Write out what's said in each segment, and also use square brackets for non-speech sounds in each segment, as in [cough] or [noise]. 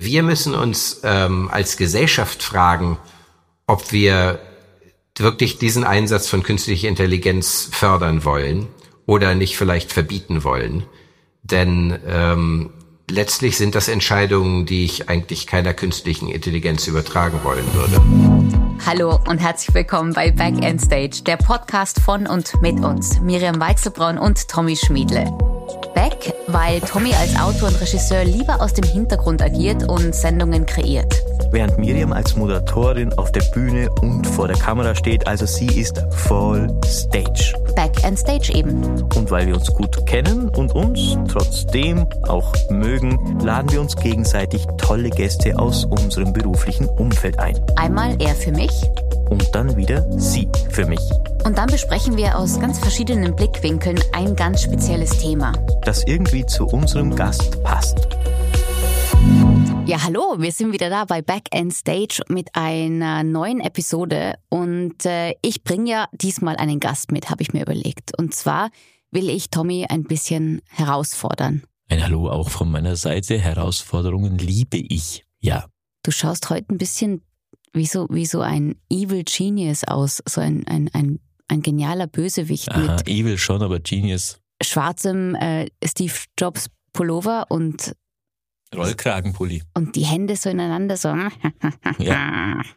Wir müssen uns ähm, als Gesellschaft fragen, ob wir wirklich diesen Einsatz von künstlicher Intelligenz fördern wollen oder nicht vielleicht verbieten wollen. Denn ähm, letztlich sind das Entscheidungen, die ich eigentlich keiner künstlichen Intelligenz übertragen wollen würde. Hallo und herzlich willkommen bei Back End Stage, der Podcast von und mit uns, Miriam Weichselbraun und Tommy Schmiedle. Back, weil Tommy als Autor und Regisseur lieber aus dem Hintergrund agiert und Sendungen kreiert. Während Miriam als Moderatorin auf der Bühne und vor der Kamera steht, also sie ist voll Stage. Back and Stage eben. Und weil wir uns gut kennen und uns trotzdem auch mögen, laden wir uns gegenseitig tolle Gäste aus unserem beruflichen Umfeld ein. Einmal er für mich und dann wieder sie für mich. Und dann besprechen wir aus ganz verschiedenen Blickwinkeln ein ganz spezielles Thema. Das irgendwie zu unserem Gast passt. Ja, hallo, wir sind wieder da bei Back End Stage mit einer neuen Episode und äh, ich bringe ja diesmal einen Gast mit, habe ich mir überlegt. Und zwar will ich Tommy ein bisschen herausfordern. Ein Hallo auch von meiner Seite. Herausforderungen liebe ich, ja. Du schaust heute ein bisschen wie so, wie so ein Evil Genius aus, so ein, ein, ein, ein genialer Bösewicht. Aha, mit Evil schon, aber Genius. Schwarzem äh, Steve Jobs Pullover und Rollkragenpulli. Und die Hände so ineinander so. ja. [laughs]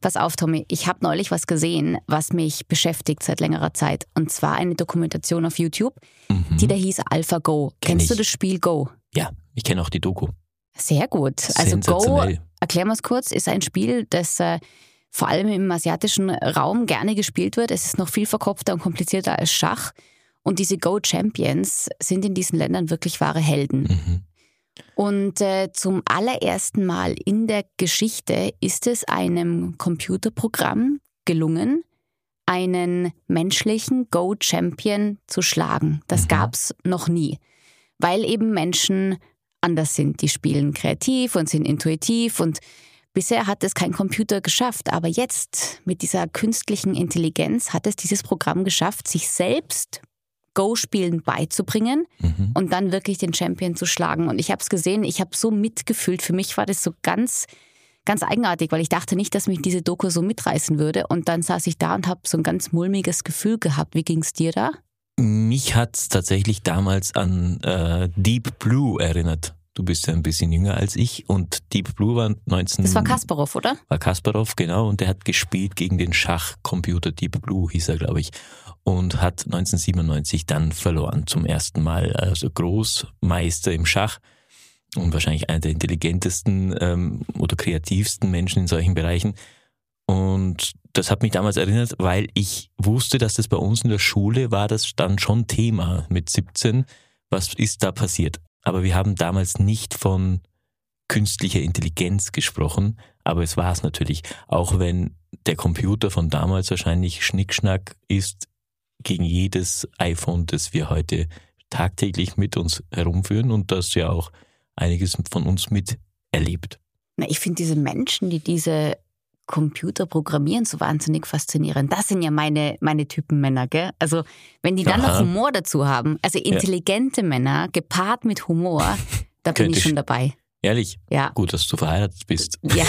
Pass auf, Tommy, ich habe neulich was gesehen, was mich beschäftigt seit längerer Zeit. Und zwar eine Dokumentation auf YouTube, mhm. die da hieß AlphaGo. Kenn Kennst ich. du das Spiel Go? Ja, ich kenne auch die Doku. Sehr gut. Also Go, erklären wir es kurz, ist ein Spiel, das äh, vor allem im asiatischen Raum gerne gespielt wird. Es ist noch viel verkopfter und komplizierter als Schach. Und diese Go-Champions sind in diesen Ländern wirklich wahre Helden. Mhm. Und äh, zum allerersten Mal in der Geschichte ist es einem Computerprogramm gelungen, einen menschlichen Go-Champion zu schlagen. Das mhm. gab es noch nie, weil eben Menschen anders sind. Die spielen kreativ und sind intuitiv und bisher hat es kein Computer geschafft. Aber jetzt mit dieser künstlichen Intelligenz hat es dieses Programm geschafft, sich selbst Go-Spielen beizubringen mhm. und dann wirklich den Champion zu schlagen. Und ich habe es gesehen, ich habe so mitgefühlt. Für mich war das so ganz, ganz eigenartig, weil ich dachte nicht, dass mich diese Doku so mitreißen würde. Und dann saß ich da und habe so ein ganz mulmiges Gefühl gehabt. Wie ging es dir da? Mich hat es tatsächlich damals an äh, Deep Blue erinnert. Du bist ja ein bisschen jünger als ich und Deep Blue war 19... Das war Kasparov, oder? War Kasparov, genau. Und der hat gespielt gegen den Schachcomputer Deep Blue, hieß er, glaube ich. Und hat 1997 dann verloren zum ersten Mal. Also Großmeister im Schach und wahrscheinlich einer der intelligentesten ähm, oder kreativsten Menschen in solchen Bereichen. Und das hat mich damals erinnert, weil ich wusste, dass das bei uns in der Schule war, das dann schon Thema mit 17. Was ist da passiert? Aber wir haben damals nicht von künstlicher Intelligenz gesprochen, aber es war es natürlich. Auch wenn der Computer von damals wahrscheinlich Schnickschnack ist gegen jedes iPhone, das wir heute tagtäglich mit uns herumführen und das ja auch einiges von uns miterlebt. Ich finde diese Menschen, die diese Computer programmieren so wahnsinnig faszinierend. Das sind ja meine, meine Typen Männer, gell? Also, wenn die dann Aha. noch Humor dazu haben, also intelligente ja. Männer gepaart mit Humor, [laughs] da bin ich schon dabei. Ehrlich? Ja. Gut, dass du verheiratet bist. [laughs] Ja,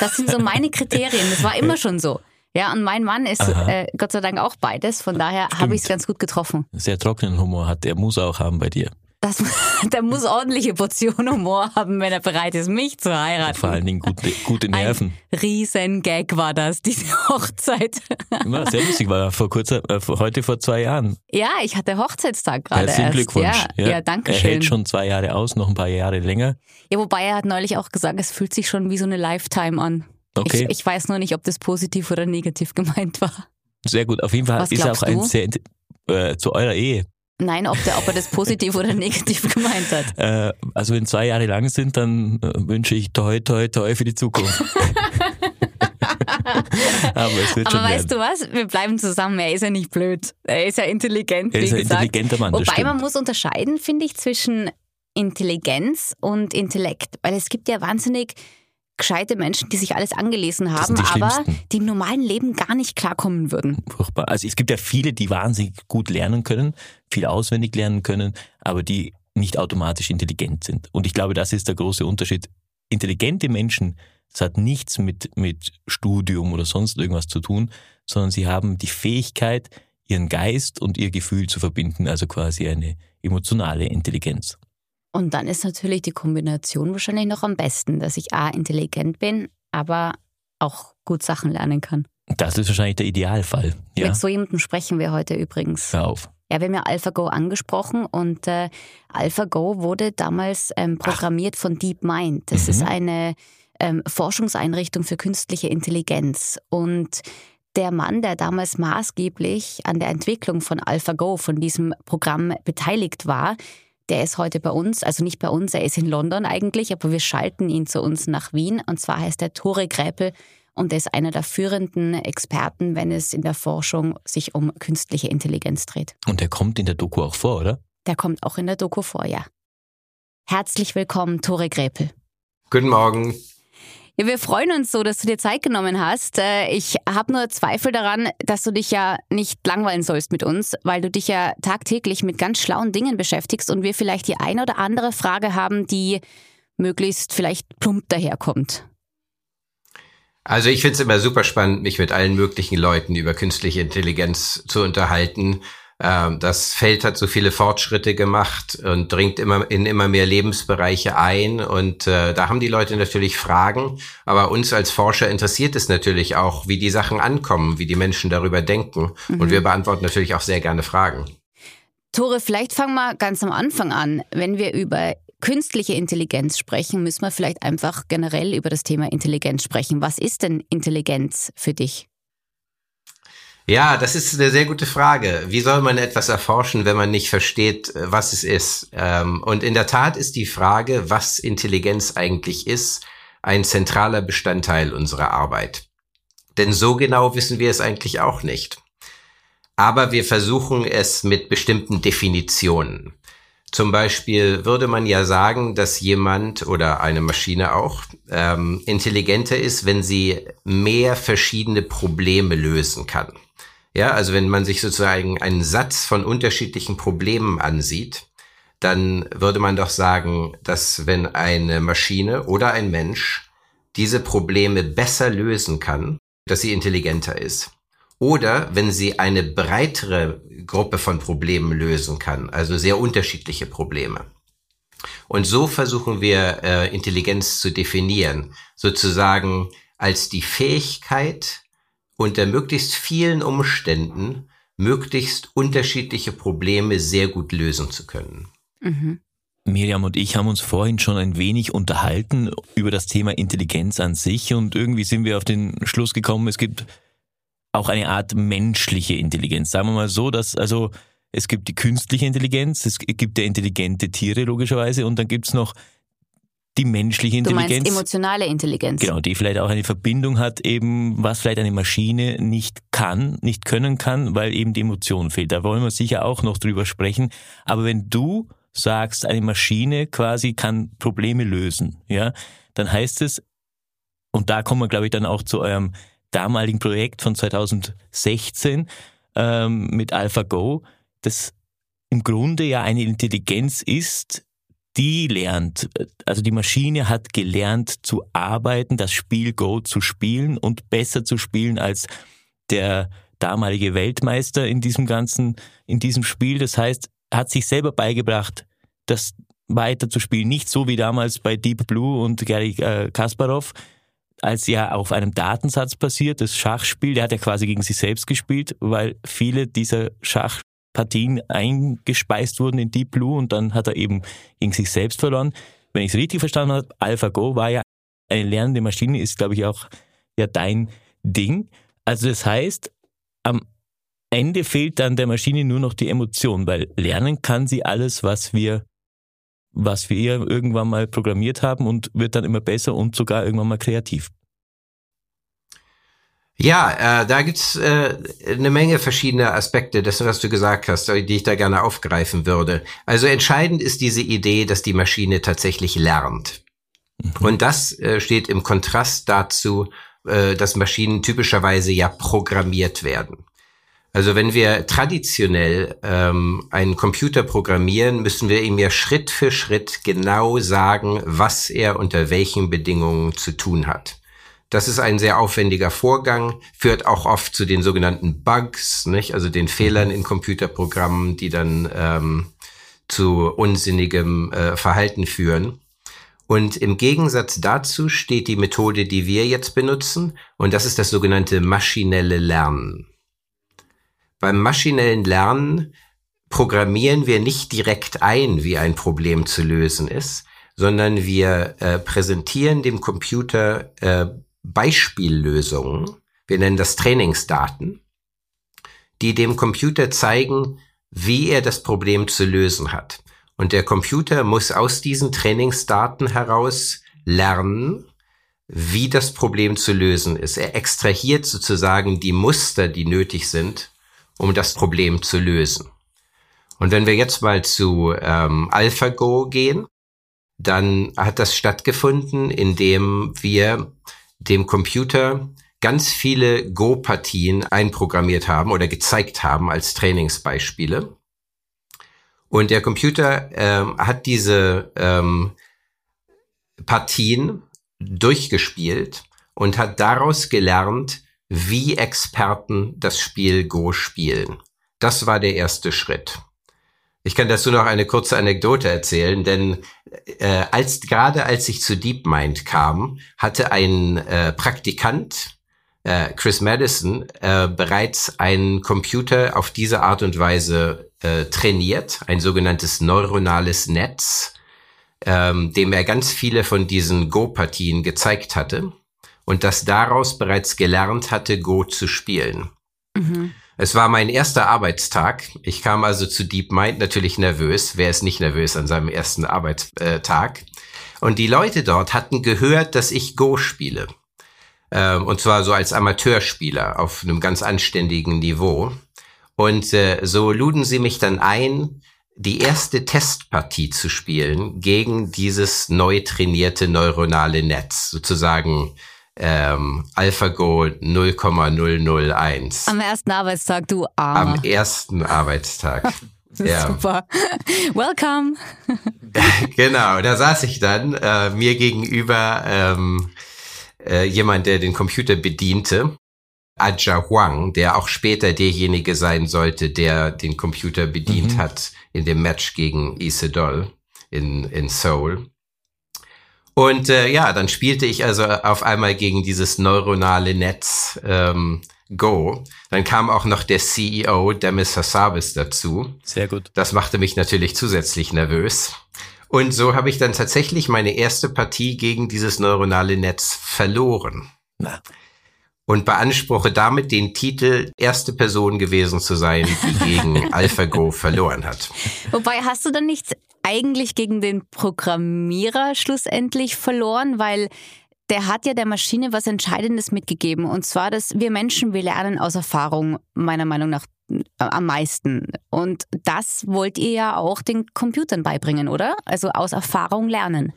das sind so meine Kriterien. Das war immer schon so. Ja, und mein Mann ist äh, Gott sei Dank auch beides. Von daher habe ich es ganz gut getroffen. Sehr trockenen Humor hat der muss auch haben bei dir. Das, [laughs] der muss ordentliche Portion Humor haben, wenn er bereit ist, mich zu heiraten. Vor allen Dingen gute, gute Nerven. Ein Riesengag war das, diese [laughs] Hochzeit. Ja, sehr lustig, war vor kurzer, äh, heute vor zwei Jahren. Ja, ich hatte Hochzeitstag gerade. Herzlichen erst. Glückwunsch. Ja, ja, ja, danke schön. Er hält schon zwei Jahre aus, noch ein paar Jahre länger. Ja, wobei er hat neulich auch gesagt, es fühlt sich schon wie so eine Lifetime an. Okay. Ich, ich weiß nur nicht, ob das positiv oder negativ [laughs] gemeint war. Sehr gut. Auf jeden Fall Was ist er auch ein sehr äh, zu eurer Ehe. Nein, ob, der, ob er das positiv oder [laughs] negativ gemeint hat. Äh, also wenn zwei Jahre lang sind, dann äh, wünsche ich toi, toi, toi für die Zukunft. [laughs] Aber Aber weißt du was? Wir bleiben zusammen. Er ist ja nicht blöd. Er ist ja intelligent. Er ist ein gesagt. intelligenter Mann. Wobei man muss unterscheiden, finde ich, zwischen Intelligenz und Intellekt. Weil es gibt ja wahnsinnig gescheite Menschen, die sich alles angelesen haben, die aber die im normalen Leben gar nicht klarkommen würden. Furchtbar. Also es gibt ja viele, die wahnsinnig gut lernen können, viel auswendig lernen können, aber die nicht automatisch intelligent sind. Und ich glaube, das ist der große Unterschied. intelligente Menschen, das hat nichts mit, mit Studium oder sonst irgendwas zu tun, sondern sie haben die Fähigkeit, ihren Geist und ihr Gefühl zu verbinden, also quasi eine emotionale Intelligenz. Und dann ist natürlich die Kombination wahrscheinlich noch am besten, dass ich A, intelligent bin, aber auch gut Sachen lernen kann. Das ist wahrscheinlich der Idealfall. Ja? Mit so jemandem sprechen wir heute übrigens. Hör auf. Ja, wir haben ja AlphaGo angesprochen und äh, AlphaGo wurde damals ähm, programmiert Ach. von DeepMind. Das mhm. ist eine ähm, Forschungseinrichtung für künstliche Intelligenz. Und der Mann, der damals maßgeblich an der Entwicklung von AlphaGo, von diesem Programm beteiligt war, der ist heute bei uns, also nicht bei uns, er ist in London eigentlich, aber wir schalten ihn zu uns nach Wien. Und zwar heißt er Tore Gräpel und er ist einer der führenden Experten, wenn es in der Forschung sich um künstliche Intelligenz dreht. Und der kommt in der Doku auch vor, oder? Der kommt auch in der Doku vor, ja. Herzlich willkommen, Tore Gräpel. Guten Morgen. Ja, wir freuen uns so, dass du dir Zeit genommen hast. Äh, ich habe nur Zweifel daran, dass du dich ja nicht langweilen sollst mit uns, weil du dich ja tagtäglich mit ganz schlauen Dingen beschäftigst und wir vielleicht die eine oder andere Frage haben, die möglichst vielleicht plump daherkommt. Also ich finde es immer super spannend, mich mit allen möglichen Leuten über künstliche Intelligenz zu unterhalten. Ähm, das Feld hat so viele Fortschritte gemacht und dringt immer in immer mehr Lebensbereiche ein. Und äh, da haben die Leute natürlich Fragen. Aber uns als Forscher interessiert es natürlich auch, wie die Sachen ankommen, wie die Menschen darüber denken. Mhm. Und wir beantworten natürlich auch sehr gerne Fragen. Tore, vielleicht fangen wir ganz am Anfang an. Wenn wir über künstliche Intelligenz sprechen, müssen wir vielleicht einfach generell über das Thema Intelligenz sprechen. Was ist denn Intelligenz für dich? Ja, das ist eine sehr gute Frage. Wie soll man etwas erforschen, wenn man nicht versteht, äh, was es ist? Ähm, und in der Tat ist die Frage, was Intelligenz eigentlich ist, ein zentraler Bestandteil unserer Arbeit. Denn so genau wissen wir es eigentlich auch nicht. Aber wir versuchen es mit bestimmten Definitionen. Zum Beispiel würde man ja sagen, dass jemand oder eine Maschine auch ähm, intelligenter ist, wenn sie mehr verschiedene Probleme lösen kann. Ja, also wenn man sich sozusagen einen Satz von unterschiedlichen Problemen ansieht, dann würde man doch sagen, dass wenn eine Maschine oder ein Mensch diese Probleme besser lösen kann, dass sie intelligenter ist. Oder wenn sie eine breitere Gruppe von Problemen lösen kann, also sehr unterschiedliche Probleme. Und so versuchen wir äh, Intelligenz zu definieren, sozusagen als die Fähigkeit, unter möglichst vielen Umständen möglichst unterschiedliche Probleme sehr gut lösen zu können. Mhm. Miriam und ich haben uns vorhin schon ein wenig unterhalten über das Thema Intelligenz an sich und irgendwie sind wir auf den Schluss gekommen, es gibt auch eine Art menschliche Intelligenz. Sagen wir mal so, dass also es gibt die künstliche Intelligenz, es gibt ja intelligente Tiere logischerweise und dann gibt es noch die menschliche Intelligenz. Du meinst emotionale Intelligenz. Genau, die vielleicht auch eine Verbindung hat, eben was vielleicht eine Maschine nicht kann, nicht können kann, weil eben die Emotion fehlt. Da wollen wir sicher auch noch drüber sprechen. Aber wenn du sagst, eine Maschine quasi kann Probleme lösen, ja, dann heißt es, und da kommen wir, glaube ich, dann auch zu eurem damaligen Projekt von 2016 ähm, mit AlphaGo, das im Grunde ja eine Intelligenz ist, die lernt, also die Maschine hat gelernt zu arbeiten, das Spiel Go zu spielen und besser zu spielen als der damalige Weltmeister in diesem ganzen, in diesem Spiel. Das heißt, hat sich selber beigebracht, das weiter zu spielen. Nicht so wie damals bei Deep Blue und Gary äh, Kasparov, als ja auf einem Datensatz basiert, das Schachspiel, der hat ja quasi gegen sich selbst gespielt, weil viele dieser Schach Partien eingespeist wurden in Deep Blue und dann hat er eben gegen sich selbst verloren. Wenn ich es richtig verstanden habe, AlphaGo war ja eine lernende Maschine, ist glaube ich auch ja dein Ding. Also das heißt, am Ende fehlt dann der Maschine nur noch die Emotion, weil lernen kann sie alles, was wir was wir irgendwann mal programmiert haben und wird dann immer besser und sogar irgendwann mal kreativ. Ja, äh, da gibt's äh, eine Menge verschiedene Aspekte dessen, was du gesagt hast, die ich da gerne aufgreifen würde. Also entscheidend ist diese Idee, dass die Maschine tatsächlich lernt. Mhm. Und das äh, steht im Kontrast dazu, äh, dass Maschinen typischerweise ja programmiert werden. Also wenn wir traditionell ähm, einen Computer programmieren, müssen wir ihm ja Schritt für Schritt genau sagen, was er unter welchen Bedingungen zu tun hat. Das ist ein sehr aufwendiger Vorgang, führt auch oft zu den sogenannten Bugs, nicht? also den Fehlern in Computerprogrammen, die dann ähm, zu unsinnigem äh, Verhalten führen. Und im Gegensatz dazu steht die Methode, die wir jetzt benutzen, und das ist das sogenannte maschinelle Lernen. Beim maschinellen Lernen programmieren wir nicht direkt ein, wie ein Problem zu lösen ist, sondern wir äh, präsentieren dem Computer äh, Beispiellösungen, wir nennen das Trainingsdaten, die dem Computer zeigen, wie er das Problem zu lösen hat. Und der Computer muss aus diesen Trainingsdaten heraus lernen, wie das Problem zu lösen ist. Er extrahiert sozusagen die Muster, die nötig sind, um das Problem zu lösen. Und wenn wir jetzt mal zu ähm, AlphaGo gehen, dann hat das stattgefunden, indem wir dem Computer ganz viele Go-Partien einprogrammiert haben oder gezeigt haben als Trainingsbeispiele. Und der Computer ähm, hat diese ähm, Partien durchgespielt und hat daraus gelernt, wie Experten das Spiel Go spielen. Das war der erste Schritt. Ich kann dazu noch eine kurze Anekdote erzählen, denn äh, als gerade als ich zu DeepMind kam, hatte ein äh, Praktikant äh, Chris Madison äh, bereits einen Computer auf diese Art und Weise äh, trainiert, ein sogenanntes neuronales Netz, ähm, dem er ganz viele von diesen Go-Partien gezeigt hatte und das daraus bereits gelernt hatte, Go zu spielen. Mhm. Es war mein erster Arbeitstag. Ich kam also zu DeepMind natürlich nervös. Wer ist nicht nervös an seinem ersten Arbeitstag? Und die Leute dort hatten gehört, dass ich Go spiele. Ähm, und zwar so als Amateurspieler auf einem ganz anständigen Niveau. Und äh, so luden sie mich dann ein, die erste Testpartie zu spielen gegen dieses neu trainierte neuronale Netz, sozusagen ähm, AlphaGo 0,001. Am ersten Arbeitstag, du Armer. Am ersten Arbeitstag. [laughs] ja. Super. [laughs] Welcome. [laughs] genau, da saß ich dann äh, mir gegenüber ähm, äh, jemand, der den Computer bediente. Aja Huang, der auch später derjenige sein sollte, der den Computer bedient mhm. hat in dem Match gegen Isidol in, in Seoul. Und äh, ja, dann spielte ich also auf einmal gegen dieses neuronale Netz ähm, Go. Dann kam auch noch der CEO Demis Hassabis dazu. Sehr gut. Das machte mich natürlich zusätzlich nervös. Und so habe ich dann tatsächlich meine erste Partie gegen dieses neuronale Netz verloren. Na. Und beanspruche damit den Titel, erste Person gewesen zu sein, die gegen [laughs] AlphaGo verloren hat. Wobei, hast du dann nicht eigentlich gegen den Programmierer schlussendlich verloren, weil der hat ja der Maschine was Entscheidendes mitgegeben. Und zwar, dass wir Menschen, wir lernen aus Erfahrung, meiner Meinung nach äh, am meisten. Und das wollt ihr ja auch den Computern beibringen, oder? Also aus Erfahrung lernen.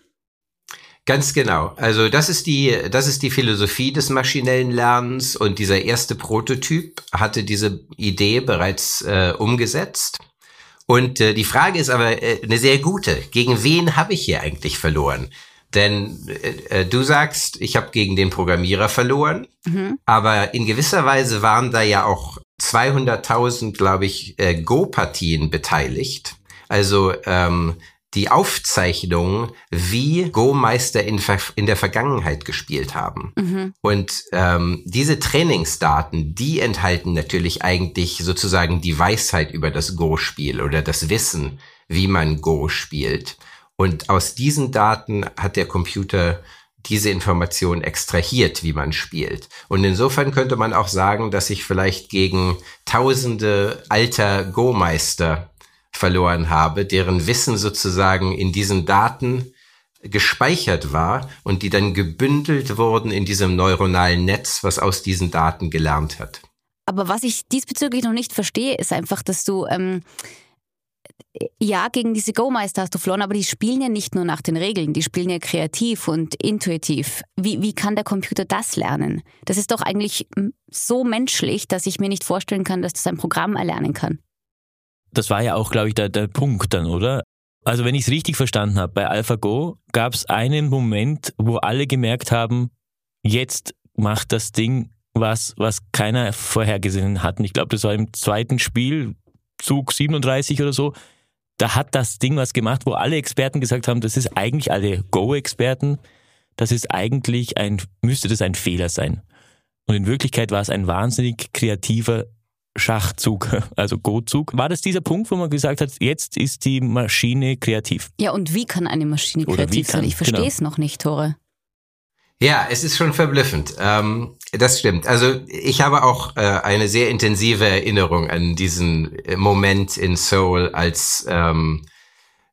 Ganz genau. Also das ist die, das ist die Philosophie des maschinellen Lernens und dieser erste Prototyp hatte diese Idee bereits äh, umgesetzt. Und äh, die Frage ist aber äh, eine sehr gute. Gegen wen habe ich hier eigentlich verloren? Denn äh, äh du sagst, ich habe gegen den Programmierer verloren, mhm. aber in gewisser Weise waren da ja auch 200.000, glaube ich, äh, Go-Partien beteiligt. Also ähm, die Aufzeichnungen, wie Go-Meister in, in, der Vergangenheit gespielt haben. Mhm. Und ähm, diese Trainingsdaten, die enthalten natürlich eigentlich sozusagen die Weisheit über das Go-Spiel oder das Wissen, wie man Go spielt. Und aus diesen Daten hat der Computer diese Information extrahiert, wie man spielt. Und insofern könnte man auch sagen, dass ich vielleicht gegen tausende alter Go-Meister verloren habe, deren Wissen sozusagen in diesen Daten gespeichert war und die dann gebündelt wurden in diesem neuronalen Netz, was aus diesen Daten gelernt hat. Aber was ich diesbezüglich noch nicht verstehe, ist einfach, dass du ähm, ja, gegen diese Go-Meister hast du verloren, aber die spielen ja nicht nur nach den Regeln, die spielen ja kreativ und intuitiv. Wie, wie kann der Computer das lernen? Das ist doch eigentlich so menschlich, dass ich mir nicht vorstellen kann, dass das ein Programm erlernen kann. Das war ja auch, glaube ich, der, der Punkt dann, oder? Also wenn ich es richtig verstanden habe, bei AlphaGo gab es einen Moment, wo alle gemerkt haben, jetzt macht das Ding was, was keiner vorhergesehen hat. Und ich glaube, das war im zweiten Spiel, Zug 37 oder so, da hat das Ding was gemacht, wo alle Experten gesagt haben, das ist eigentlich alle Go-Experten, das ist eigentlich ein, müsste das ein Fehler sein. Und in Wirklichkeit war es ein wahnsinnig kreativer Schachzug, [laughs] also Go-Zug. War das dieser Punkt, wo man gesagt hat, jetzt ist die Maschine kreativ? Ja, und wie kann eine Maschine kreativ sein? Ich verstehe genau. es noch nicht, Tore. Ja, es ist schon verblüffend. Ähm, das stimmt. Also ich habe auch äh, eine sehr intensive Erinnerung an diesen äh, Moment in Seoul, als ähm,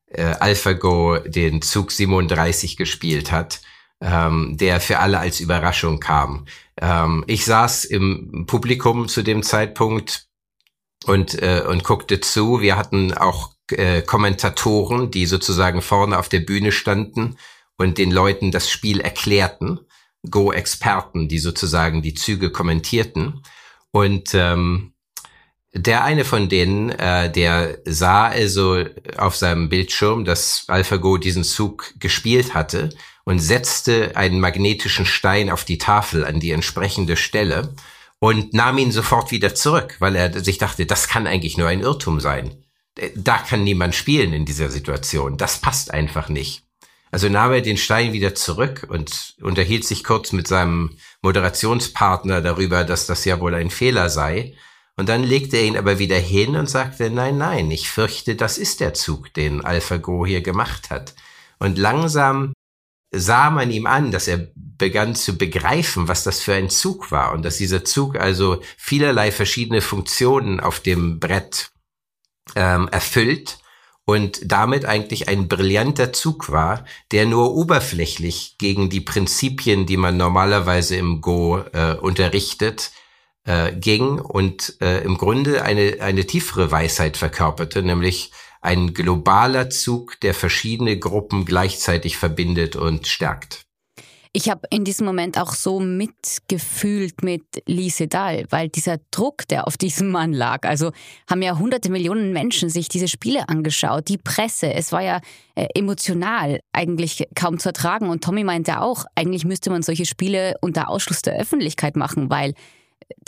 äh, AlphaGo den Zug 37 gespielt hat, ähm, der für alle als Überraschung kam. Ähm, ich saß im Publikum zu dem Zeitpunkt und, äh, und guckte zu. Wir hatten auch äh, Kommentatoren, die sozusagen vorne auf der Bühne standen und den Leuten das Spiel erklärten. Go-Experten, die sozusagen die Züge kommentierten. Und ähm, der eine von denen, äh, der sah also auf seinem Bildschirm, dass AlphaGo diesen Zug gespielt hatte und setzte einen magnetischen Stein auf die Tafel an die entsprechende Stelle und nahm ihn sofort wieder zurück, weil er sich dachte, das kann eigentlich nur ein Irrtum sein. Da kann niemand spielen in dieser Situation. Das passt einfach nicht. Also nahm er den Stein wieder zurück und unterhielt sich kurz mit seinem Moderationspartner darüber, dass das ja wohl ein Fehler sei. Und dann legte er ihn aber wieder hin und sagte, nein, nein, ich fürchte, das ist der Zug, den AlphaGo hier gemacht hat. Und langsam sah man ihm an, dass er begann zu begreifen, was das für ein Zug war und dass dieser Zug also vielerlei verschiedene Funktionen auf dem Brett ähm, erfüllt und damit eigentlich ein brillanter Zug war, der nur oberflächlich gegen die Prinzipien, die man normalerweise im Go äh, unterrichtet, äh, ging und äh, im Grunde eine, eine tiefere Weisheit verkörperte, nämlich ein globaler Zug, der verschiedene Gruppen gleichzeitig verbindet und stärkt. Ich habe in diesem Moment auch so mitgefühlt mit Lee Sedal, weil dieser Druck, der auf diesem Mann lag, also haben ja hunderte Millionen Menschen sich diese Spiele angeschaut, die Presse, es war ja äh, emotional eigentlich kaum zu ertragen und Tommy meinte auch, eigentlich müsste man solche Spiele unter Ausschluss der Öffentlichkeit machen, weil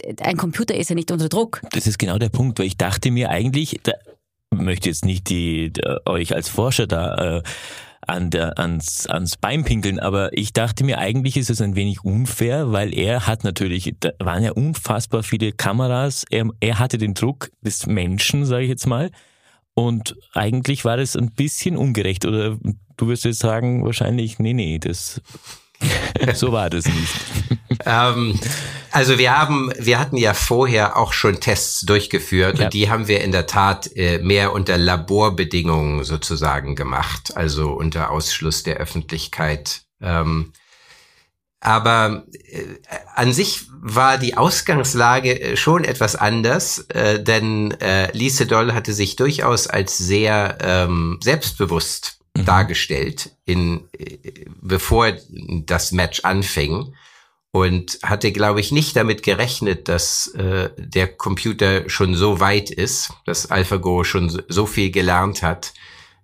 äh, ein Computer ist ja nicht unter Druck. Das ist genau der Punkt, weil ich dachte mir eigentlich, da möchte jetzt nicht die, die euch als Forscher da äh, an der, ans, ans Bein pinkeln, aber ich dachte mir, eigentlich ist es ein wenig unfair, weil er hat natürlich, da waren ja unfassbar viele Kameras, er, er hatte den Druck des Menschen, sage ich jetzt mal, und eigentlich war das ein bisschen ungerecht. Oder du wirst jetzt sagen, wahrscheinlich, nee, nee, das [laughs] so war das nicht. Ähm, also wir haben, wir hatten ja vorher auch schon Tests durchgeführt ja. und die haben wir in der Tat äh, mehr unter Laborbedingungen sozusagen gemacht, also unter Ausschluss der Öffentlichkeit. Ähm, aber äh, an sich war die Ausgangslage äh, schon etwas anders, äh, denn äh, Lise Doll hatte sich durchaus als sehr ähm, selbstbewusst mhm. dargestellt, in, bevor das Match anfing und hatte, glaube ich, nicht damit gerechnet, dass äh, der Computer schon so weit ist, dass AlphaGo schon so viel gelernt hat,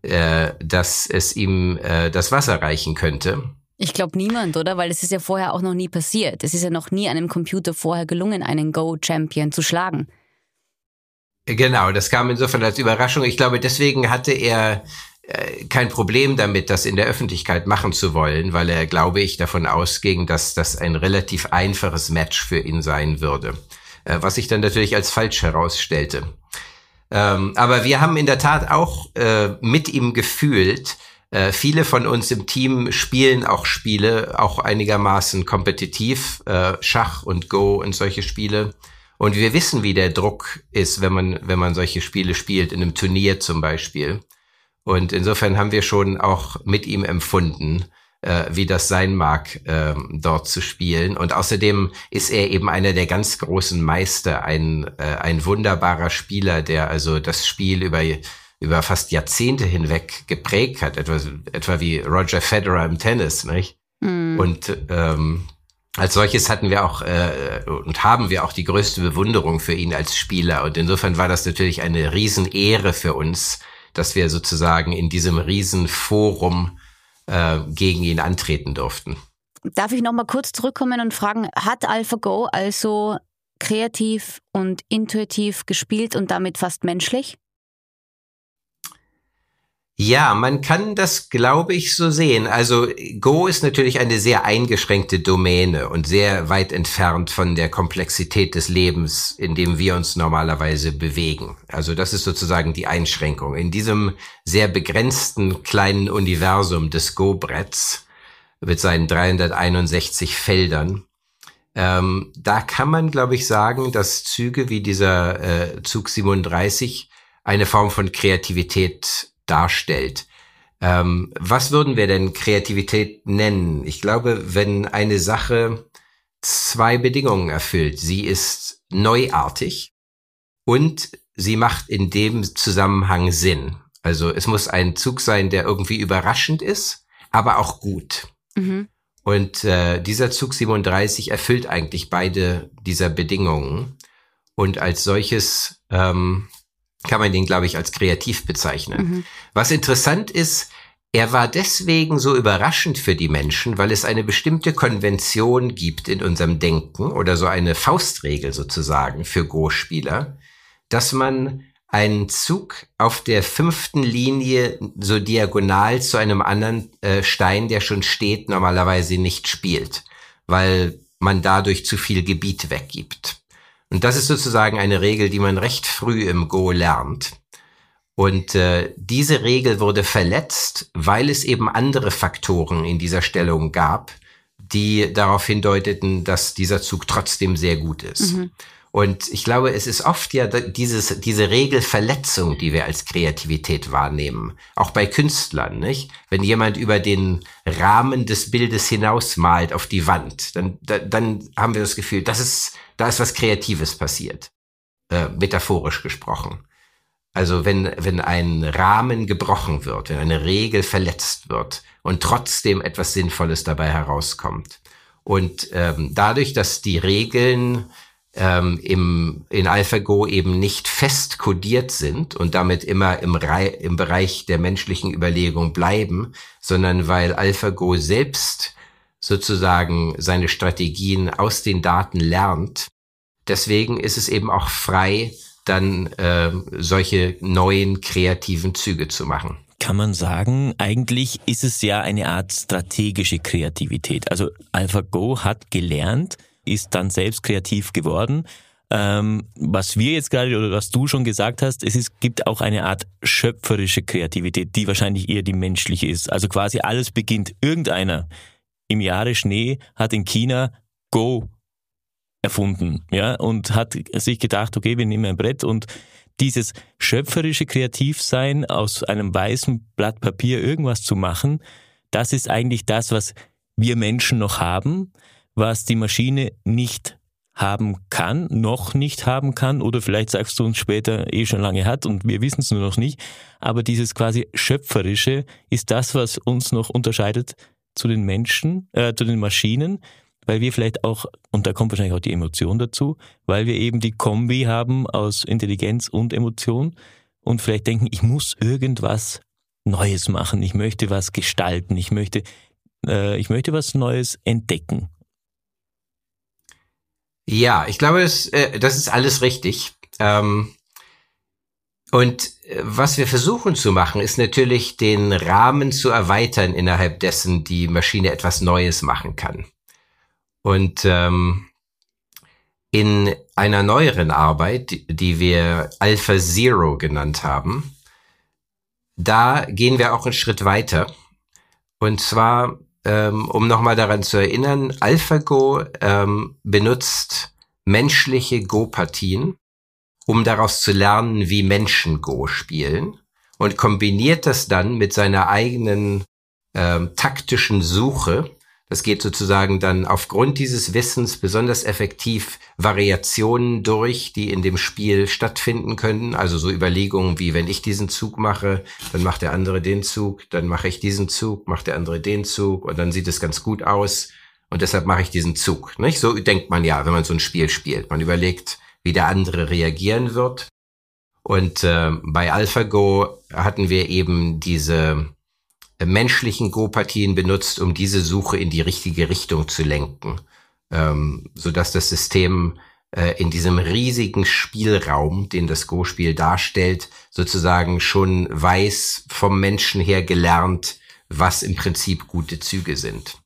äh, dass es ihm äh, das Wasser reichen könnte. Ich glaube niemand, oder? Weil es ist ja vorher auch noch nie passiert. Es ist ja noch nie einem Computer vorher gelungen, einen Go-Champion zu schlagen. Genau, das kam insofern als Überraschung. Ich glaube, deswegen hatte er kein Problem damit, das in der Öffentlichkeit machen zu wollen, weil er, glaube ich, davon ausging, dass das ein relativ einfaches Match für ihn sein würde, äh, was sich dann natürlich als falsch herausstellte. Ähm, aber wir haben in der Tat auch äh, mit ihm gefühlt, viele von uns im Team spielen auch Spiele, auch einigermaßen kompetitiv, Schach und Go und solche Spiele. Und wir wissen, wie der Druck ist, wenn man, wenn man solche Spiele spielt, in einem Turnier zum Beispiel. Und insofern haben wir schon auch mit ihm empfunden, äh, wie das sein mag, äh, dort zu spielen. Und außerdem ist er eben einer der ganz großen Meister, ein, äh, ein wunderbarer Spieler, der also das Spiel über über fast Jahrzehnte hinweg geprägt hat, etwa, etwa wie Roger Federer im Tennis, nicht? Mhm. Und ähm, als solches hatten wir auch äh, und haben wir auch die größte Bewunderung für ihn als Spieler. Und insofern war das natürlich eine Riesenehre für uns, dass wir sozusagen in diesem Riesenforum äh, gegen ihn antreten durften. Darf ich nochmal kurz zurückkommen und fragen, hat AlphaGo also kreativ und intuitiv gespielt und damit fast menschlich? Ja, man kann das, glaube ich, so sehen. Also Go ist natürlich eine sehr eingeschränkte Domäne und sehr weit entfernt von der Komplexität des Lebens, in dem wir uns normalerweise bewegen. Also das ist sozusagen die Einschränkung. In diesem sehr begrenzten kleinen Universum des Go-Bretts mit seinen 361 Feldern, ähm, da kann man, glaube ich, sagen, dass Züge wie dieser äh, Zug 37 eine Form von Kreativität darstellt. Ähm, was würden wir denn Kreativität nennen? Ich glaube, wenn eine Sache zwei Bedingungen erfüllt. Sie ist neuartig und sie macht in dem Zusammenhang Sinn. Also es muss ein Zug sein, der irgendwie überraschend ist, aber auch gut. Mhm. Und äh, dieser Zug 37 erfüllt eigentlich beide dieser Bedingungen. Und als solches ähm, kann man den, glaube ich, als kreativ bezeichnen. Mhm. Was interessant ist, er war deswegen so überraschend für die Menschen, weil es eine bestimmte Konvention gibt in unserem Denken oder so eine Faustregel sozusagen für Go-Spieler, dass man einen Zug auf der fünften Linie so diagonal zu einem anderen äh, Stein, der schon steht, normalerweise nicht spielt, weil man dadurch zu viel Gebiet weggibt. Und das ist sozusagen eine Regel, die man recht früh im Go lernt. Und äh, diese Regel wurde verletzt, weil es eben andere Faktoren in dieser Stellung gab, die darauf hindeuteten, dass dieser Zug trotzdem sehr gut ist. Mhm. Und ich glaube, es ist oft ja dieses, diese Regelverletzung, die wir als Kreativität wahrnehmen. Auch bei Künstlern, nicht? Wenn jemand über den Rahmen des Bildes hinaus malt auf die Wand, dann, dann haben wir das Gefühl, das ist, da ist was Kreatives passiert. Äh, metaphorisch gesprochen. Also wenn, wenn ein Rahmen gebrochen wird, wenn eine Regel verletzt wird und trotzdem etwas Sinnvolles dabei herauskommt. Und ähm, dadurch, dass die Regeln ähm, im, in AlphaGo eben nicht fest kodiert sind und damit immer im, Re im Bereich der menschlichen Überlegung bleiben, sondern weil AlphaGo selbst sozusagen seine Strategien aus den Daten lernt. Deswegen ist es eben auch frei, dann äh, solche neuen kreativen Züge zu machen. Kann man sagen, eigentlich ist es ja eine Art strategische Kreativität. Also AlphaGo hat gelernt, ist dann selbst kreativ geworden. Ähm, was wir jetzt gerade oder was du schon gesagt hast, es ist, gibt auch eine Art schöpferische Kreativität, die wahrscheinlich eher die menschliche ist. Also quasi alles beginnt. Irgendeiner im Jahre Schnee hat in China Go erfunden, ja, und hat sich gedacht, okay, wir nehmen ein Brett und dieses schöpferische Kreativsein aus einem weißen Blatt Papier irgendwas zu machen, das ist eigentlich das, was wir Menschen noch haben, was die Maschine nicht haben kann, noch nicht haben kann oder vielleicht sagst du uns später eh schon lange hat und wir wissen es nur noch nicht. Aber dieses quasi schöpferische ist das, was uns noch unterscheidet zu den Menschen, äh, zu den Maschinen, weil wir vielleicht auch, und da kommt wahrscheinlich auch die Emotion dazu, weil wir eben die Kombi haben aus Intelligenz und Emotion und vielleicht denken, ich muss irgendwas Neues machen, ich möchte was gestalten, ich möchte, äh, ich möchte was Neues entdecken. Ja, ich glaube, das, äh, das ist alles richtig. Ähm, und äh, was wir versuchen zu machen, ist natürlich den Rahmen zu erweitern, innerhalb dessen die Maschine etwas Neues machen kann. Und ähm, in einer neueren Arbeit, die wir Alpha Zero genannt haben, da gehen wir auch einen Schritt weiter. Und zwar ähm, um nochmal daran zu erinnern, AlphaGo ähm, benutzt menschliche Go-Partien, um daraus zu lernen, wie Menschen Go spielen und kombiniert das dann mit seiner eigenen ähm, taktischen Suche. Das geht sozusagen dann aufgrund dieses Wissens besonders effektiv Variationen durch, die in dem Spiel stattfinden können. Also so Überlegungen wie, wenn ich diesen Zug mache, dann macht der andere den Zug, dann mache ich diesen Zug, macht der andere den Zug und dann sieht es ganz gut aus und deshalb mache ich diesen Zug. Nicht? So denkt man ja, wenn man so ein Spiel spielt. Man überlegt, wie der andere reagieren wird. Und äh, bei AlphaGo hatten wir eben diese menschlichen Go-Partien benutzt, um diese Suche in die richtige Richtung zu lenken, ähm, so dass das System äh, in diesem riesigen Spielraum, den das Go-Spiel darstellt, sozusagen schon weiß vom Menschen her gelernt, was im Prinzip gute Züge sind.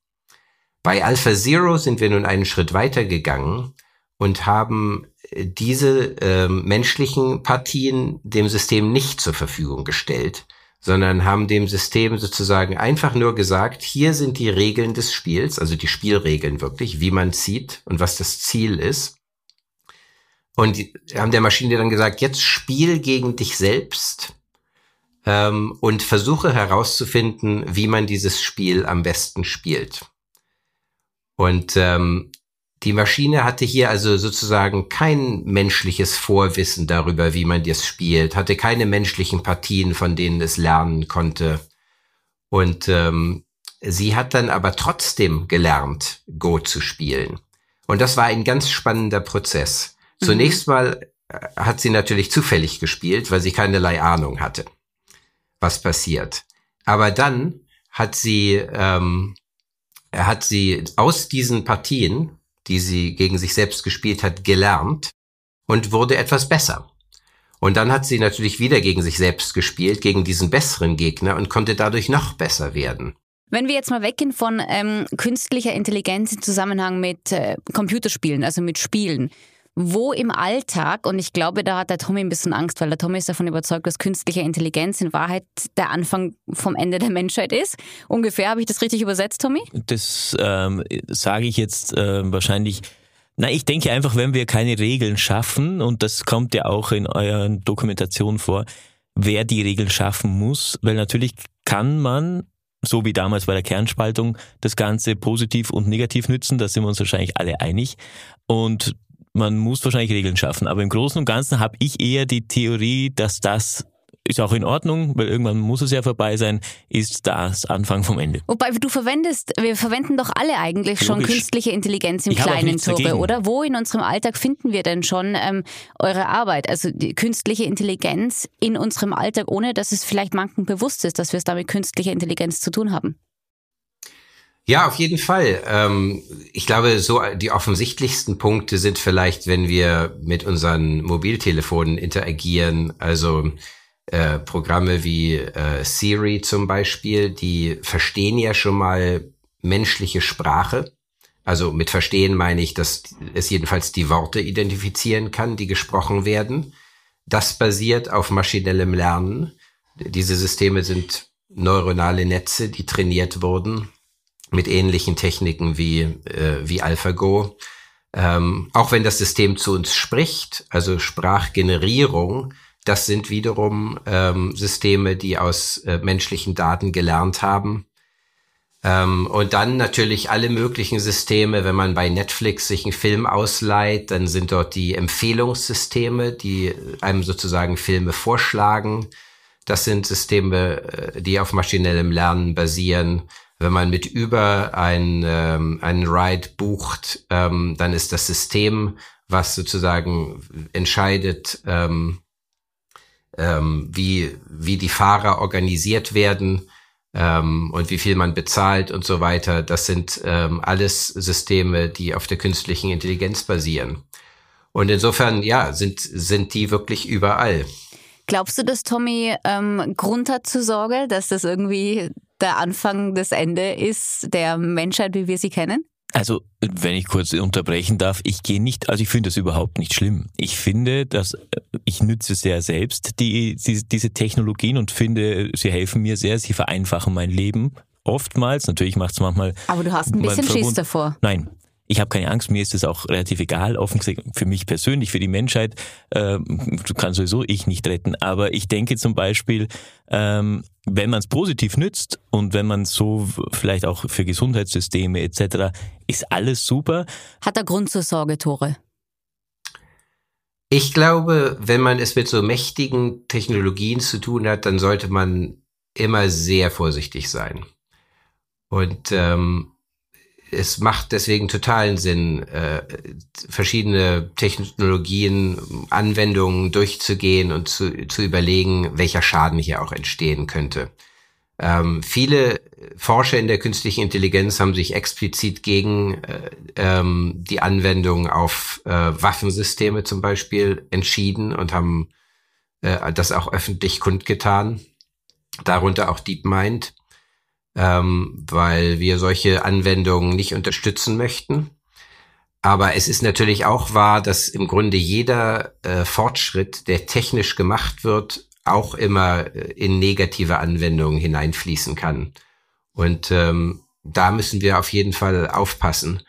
Bei Alpha Zero sind wir nun einen Schritt weiter gegangen und haben äh, diese äh, menschlichen Partien dem System nicht zur Verfügung gestellt, sondern haben dem System sozusagen einfach nur gesagt, hier sind die Regeln des Spiels, also die Spielregeln wirklich, wie man zieht und was das Ziel ist. Und haben der Maschine dann gesagt, jetzt spiel gegen dich selbst ähm, und versuche herauszufinden, wie man dieses Spiel am besten spielt. Und ähm, die Maschine hatte hier also sozusagen kein menschliches Vorwissen darüber, wie man das spielt, hatte keine menschlichen Partien, von denen es lernen konnte. Und ähm, sie hat dann aber trotzdem gelernt, Go zu spielen. Und das war ein ganz spannender Prozess. Mhm. Zunächst mal äh, hat sie natürlich zufällig gespielt, weil sie keinerlei Ahnung hatte, was passiert. Aber dann hat sie, ähm, hat sie aus diesen Partien die sie gegen sich selbst gespielt hat, gelernt und wurde etwas besser. Und dann hat sie natürlich wieder gegen sich selbst gespielt, gegen diesen besseren Gegner und konnte dadurch noch besser werden. Wenn wir jetzt mal weggehen von ähm, künstlicher Intelligenz im Zusammenhang mit äh, Computerspielen, also mit Spielen, wo im Alltag, und ich glaube, da hat der Tommy ein bisschen Angst, weil der Tommy ist davon überzeugt, dass künstliche Intelligenz in Wahrheit der Anfang vom Ende der Menschheit ist. Ungefähr, habe ich das richtig übersetzt, Tommy? Das ähm, sage ich jetzt äh, wahrscheinlich. Na, ich denke einfach, wenn wir keine Regeln schaffen, und das kommt ja auch in euren Dokumentationen vor, wer die Regeln schaffen muss, weil natürlich kann man so wie damals bei der Kernspaltung, das Ganze positiv und negativ nützen. Da sind wir uns wahrscheinlich alle einig. Und man muss wahrscheinlich Regeln schaffen. Aber im Großen und Ganzen habe ich eher die Theorie, dass das ist auch in Ordnung, weil irgendwann muss es ja vorbei sein, ist das Anfang vom Ende. Wobei du verwendest, wir verwenden doch alle eigentlich Logisch. schon künstliche Intelligenz im ich kleinen Tore, oder? Wo in unserem Alltag finden wir denn schon ähm, eure Arbeit? Also die künstliche Intelligenz in unserem Alltag, ohne dass es vielleicht manchen bewusst ist, dass wir es da mit künstlicher Intelligenz zu tun haben? Ja, auf jeden Fall. Ähm, ich glaube, so die offensichtlichsten Punkte sind vielleicht, wenn wir mit unseren Mobiltelefonen interagieren, also äh, Programme wie äh, Siri zum Beispiel, die verstehen ja schon mal menschliche Sprache. Also mit verstehen meine ich, dass es jedenfalls die Worte identifizieren kann, die gesprochen werden. Das basiert auf maschinellem Lernen. Diese Systeme sind neuronale Netze, die trainiert wurden mit ähnlichen Techniken wie, äh, wie AlphaGo. Ähm, auch wenn das System zu uns spricht, also Sprachgenerierung, das sind wiederum ähm, Systeme, die aus äh, menschlichen Daten gelernt haben. Ähm, und dann natürlich alle möglichen Systeme, wenn man bei Netflix sich einen Film ausleiht, dann sind dort die Empfehlungssysteme, die einem sozusagen Filme vorschlagen. Das sind Systeme, äh, die auf maschinellem Lernen basieren. Wenn man mit über ein, ähm, einen Ride bucht, ähm, dann ist das System, was sozusagen entscheidet, ähm, ähm, wie, wie die Fahrer organisiert werden ähm, und wie viel man bezahlt und so weiter. Das sind ähm, alles Systeme, die auf der künstlichen Intelligenz basieren. Und insofern, ja, sind, sind die wirklich überall. Glaubst du, dass Tommy ähm, Grund hat zur Sorge, dass das irgendwie der Anfang des Ende ist der Menschheit, wie wir sie kennen? Also, wenn ich kurz unterbrechen darf, ich gehe nicht, also ich finde das überhaupt nicht schlimm. Ich finde, dass äh, ich nütze sehr selbst die, die, diese Technologien und finde, sie helfen mir sehr, sie vereinfachen mein Leben. Oftmals, natürlich macht es manchmal. Aber du hast ein bisschen Schiss davor. Nein, Ich habe keine Angst, mir ist es auch relativ egal, offen gesagt, für mich persönlich, für die Menschheit, äh, kann sowieso ich nicht retten. Aber ich denke zum Beispiel, ähm, wenn man es positiv nützt und wenn man so vielleicht auch für Gesundheitssysteme etc., ist alles super. Hat er Grund zur Sorge, Tore? Ich glaube, wenn man es mit so mächtigen Technologien zu tun hat, dann sollte man immer sehr vorsichtig sein. Und ähm, es macht deswegen totalen Sinn, äh, verschiedene Technologien, Anwendungen durchzugehen und zu, zu überlegen, welcher Schaden hier auch entstehen könnte. Ähm, viele Forscher in der künstlichen Intelligenz haben sich explizit gegen äh, ähm, die Anwendung auf äh, Waffensysteme zum Beispiel entschieden und haben äh, das auch öffentlich kundgetan, darunter auch DeepMind ähm, weil wir solche Anwendungen nicht unterstützen möchten. Aber es ist natürlich auch wahr, dass im Grunde jeder äh, Fortschritt, der technisch gemacht wird, auch immer äh, in negative Anwendungen hineinfließen kann. Und ähm, da müssen wir auf jeden Fall aufpassen.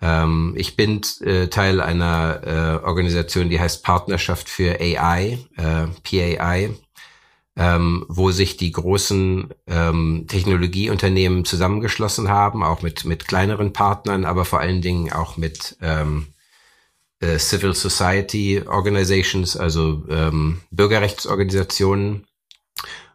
Ähm, ich bin äh, Teil einer äh, Organisation, die heißt Partnerschaft für AI, äh, PAI ähm, wo sich die großen ähm, Technologieunternehmen zusammengeschlossen haben, auch mit, mit kleineren Partnern, aber vor allen Dingen auch mit ähm, äh, Civil Society Organizations, also ähm, Bürgerrechtsorganisationen,